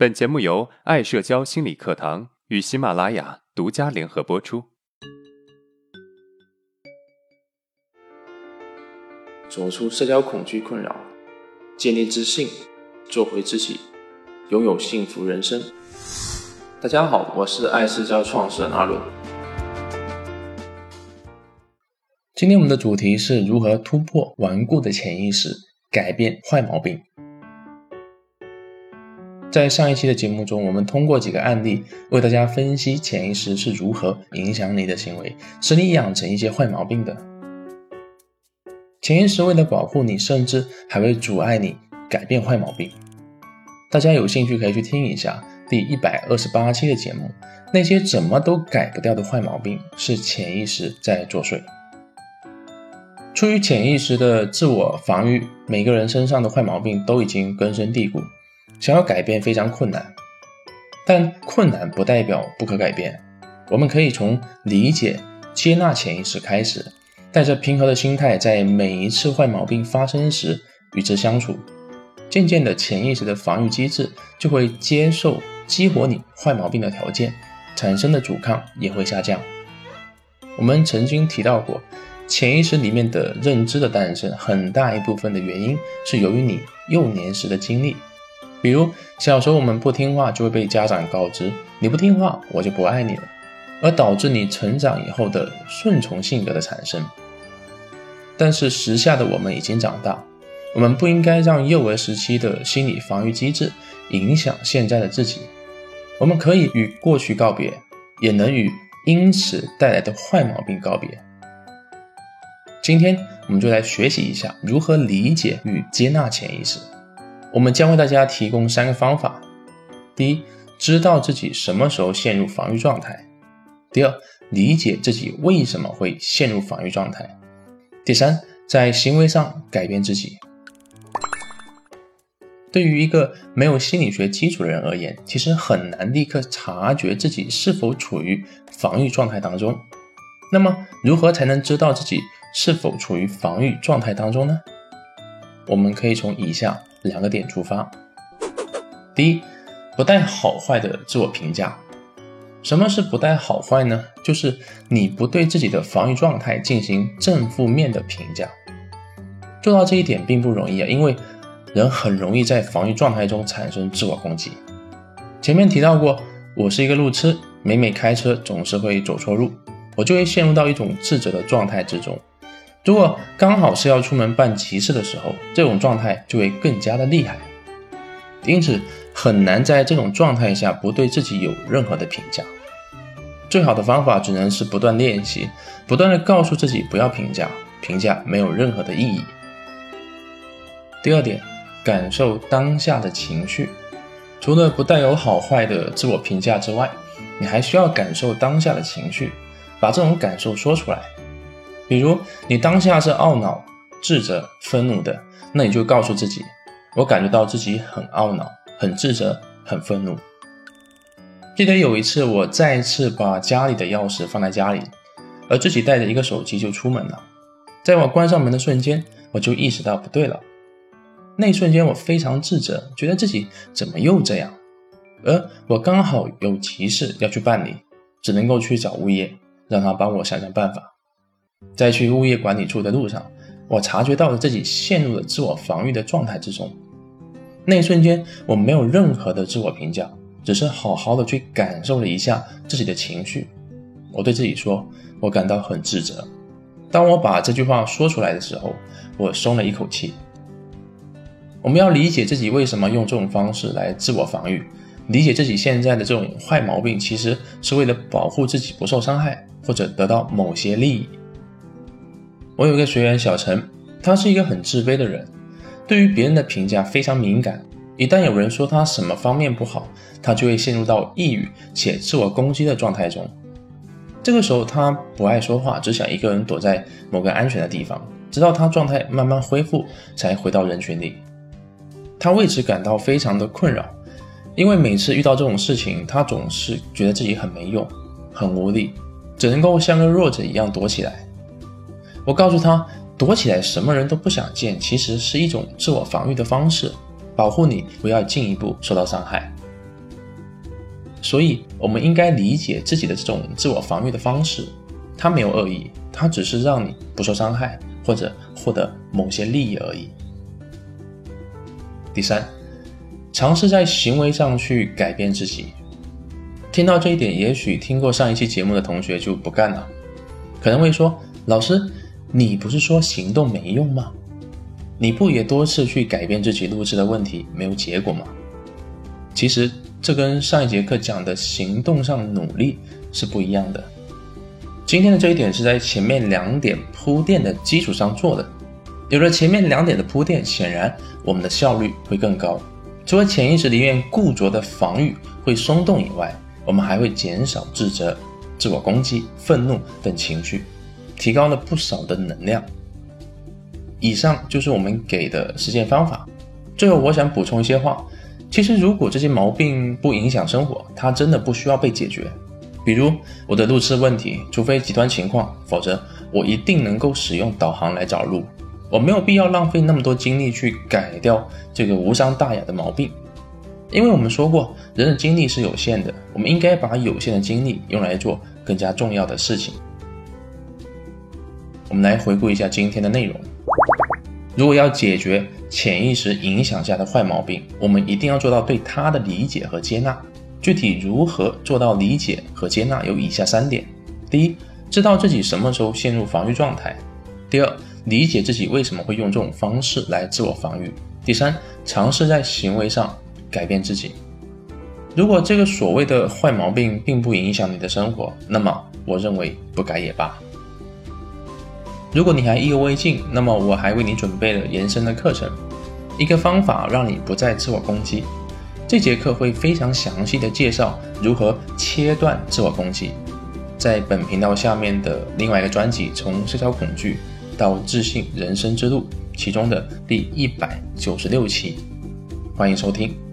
本节目由爱社交心理课堂与喜马拉雅独家联合播出。走出社交恐惧困扰，建立自信，做回自己，拥有幸福人生。大家好，我是爱社交创始人阿伦。今天我们的主题是如何突破顽固的潜意识，改变坏毛病。在上一期的节目中，我们通过几个案例为大家分析潜意识是如何影响你的行为，使你养成一些坏毛病的。潜意识为了保护你，甚至还会阻碍你改变坏毛病。大家有兴趣可以去听一下第一百二十八期的节目，那些怎么都改不掉的坏毛病是潜意识在作祟。出于潜意识的自我防御，每个人身上的坏毛病都已经根深蒂固。想要改变非常困难，但困难不代表不可改变。我们可以从理解、接纳潜意识开始，带着平和的心态，在每一次坏毛病发生时与之相处。渐渐的，潜意识的防御机制就会接受激活你坏毛病的条件，产生的阻抗也会下降。我们曾经提到过，潜意识里面的认知的诞生，很大一部分的原因是由于你幼年时的经历。比如小时候我们不听话，就会被家长告知你不听话，我就不爱你了，而导致你成长以后的顺从性格的产生。但是时下的我们已经长大，我们不应该让幼儿时期的心理防御机制影响现在的自己。我们可以与过去告别，也能与因此带来的坏毛病告别。今天我们就来学习一下如何理解与接纳潜意识。我们将为大家提供三个方法：第一，知道自己什么时候陷入防御状态；第二，理解自己为什么会陷入防御状态；第三，在行为上改变自己。对于一个没有心理学基础的人而言，其实很难立刻察觉自己是否处于防御状态当中。那么，如何才能知道自己是否处于防御状态当中呢？我们可以从以下。两个点出发。第一，不带好坏的自我评价。什么是不带好坏呢？就是你不对自己的防御状态进行正负面的评价。做到这一点并不容易啊，因为人很容易在防御状态中产生自我攻击。前面提到过，我是一个路痴，每每开车总是会走错路，我就会陷入到一种自责的状态之中。如果刚好是要出门办急事的时候，这种状态就会更加的厉害，因此很难在这种状态下不对自己有任何的评价。最好的方法只能是不断练习，不断的告诉自己不要评价，评价没有任何的意义。第二点，感受当下的情绪，除了不带有好坏的自我评价之外，你还需要感受当下的情绪，把这种感受说出来。比如你当下是懊恼、自责、愤怒的，那你就告诉自己：我感觉到自己很懊恼、很自责、很愤怒。记得有一次，我再次把家里的钥匙放在家里，而自己带着一个手机就出门了。在我关上门的瞬间，我就意识到不对了。那一瞬间，我非常自责，觉得自己怎么又这样？而我刚好有急事要去办理，只能够去找物业，让他帮我想想办法。在去物业管理处的路上，我察觉到了自己陷入了自我防御的状态之中。那一瞬间，我没有任何的自我评价，只是好好的去感受了一下自己的情绪。我对自己说：“我感到很自责。”当我把这句话说出来的时候，我松了一口气。我们要理解自己为什么用这种方式来自我防御，理解自己现在的这种坏毛病，其实是为了保护自己不受伤害，或者得到某些利益。我有一个学员小陈，他是一个很自卑的人，对于别人的评价非常敏感。一旦有人说他什么方面不好，他就会陷入到抑郁且自我攻击的状态中。这个时候，他不爱说话，只想一个人躲在某个安全的地方，直到他状态慢慢恢复，才回到人群里。他为此感到非常的困扰，因为每次遇到这种事情，他总是觉得自己很没用、很无力，只能够像个弱者一样躲起来。我告诉他，躲起来，什么人都不想见，其实是一种自我防御的方式，保护你不要进一步受到伤害。所以我们应该理解自己的这种自我防御的方式，它没有恶意，它只是让你不受伤害或者获得某些利益而已。第三，尝试在行为上去改变自己。听到这一点，也许听过上一期节目的同学就不干了，可能会说：“老师，你不是说行动没用吗？你不也多次去改变自己录制的问题没有结果吗？”其实这跟上一节课讲的行动上努力是不一样的。今天的这一点是在前面两点铺垫的基础上做的，有了前面两点的铺垫，显然我们的效率会更高。除了潜意识里面固着的防御会松动以外，我们还会减少自责、自我攻击、愤怒等情绪，提高了不少的能量。以上就是我们给的实践方法。最后，我想补充一些话。其实，如果这些毛病不影响生活，它真的不需要被解决。比如我的路痴问题，除非极端情况，否则我一定能够使用导航来找路。我没有必要浪费那么多精力去改掉这个无伤大雅的毛病。因为我们说过，人的精力是有限的，我们应该把有限的精力用来做更加重要的事情。我们来回顾一下今天的内容。如果要解决潜意识影响下的坏毛病，我们一定要做到对它的理解和接纳。具体如何做到理解和接纳，有以下三点：第一，知道自己什么时候陷入防御状态；第二，理解自己为什么会用这种方式来自我防御；第三，尝试在行为上。改变自己。如果这个所谓的坏毛病并不影响你的生活，那么我认为不改也罢。如果你还意犹未尽，那么我还为你准备了延伸的课程，一个方法让你不再自我攻击。这节课会非常详细的介绍如何切断自我攻击，在本频道下面的另外一个专辑《从社交恐惧到自信人生之路》其中的第一百九十六期，欢迎收听。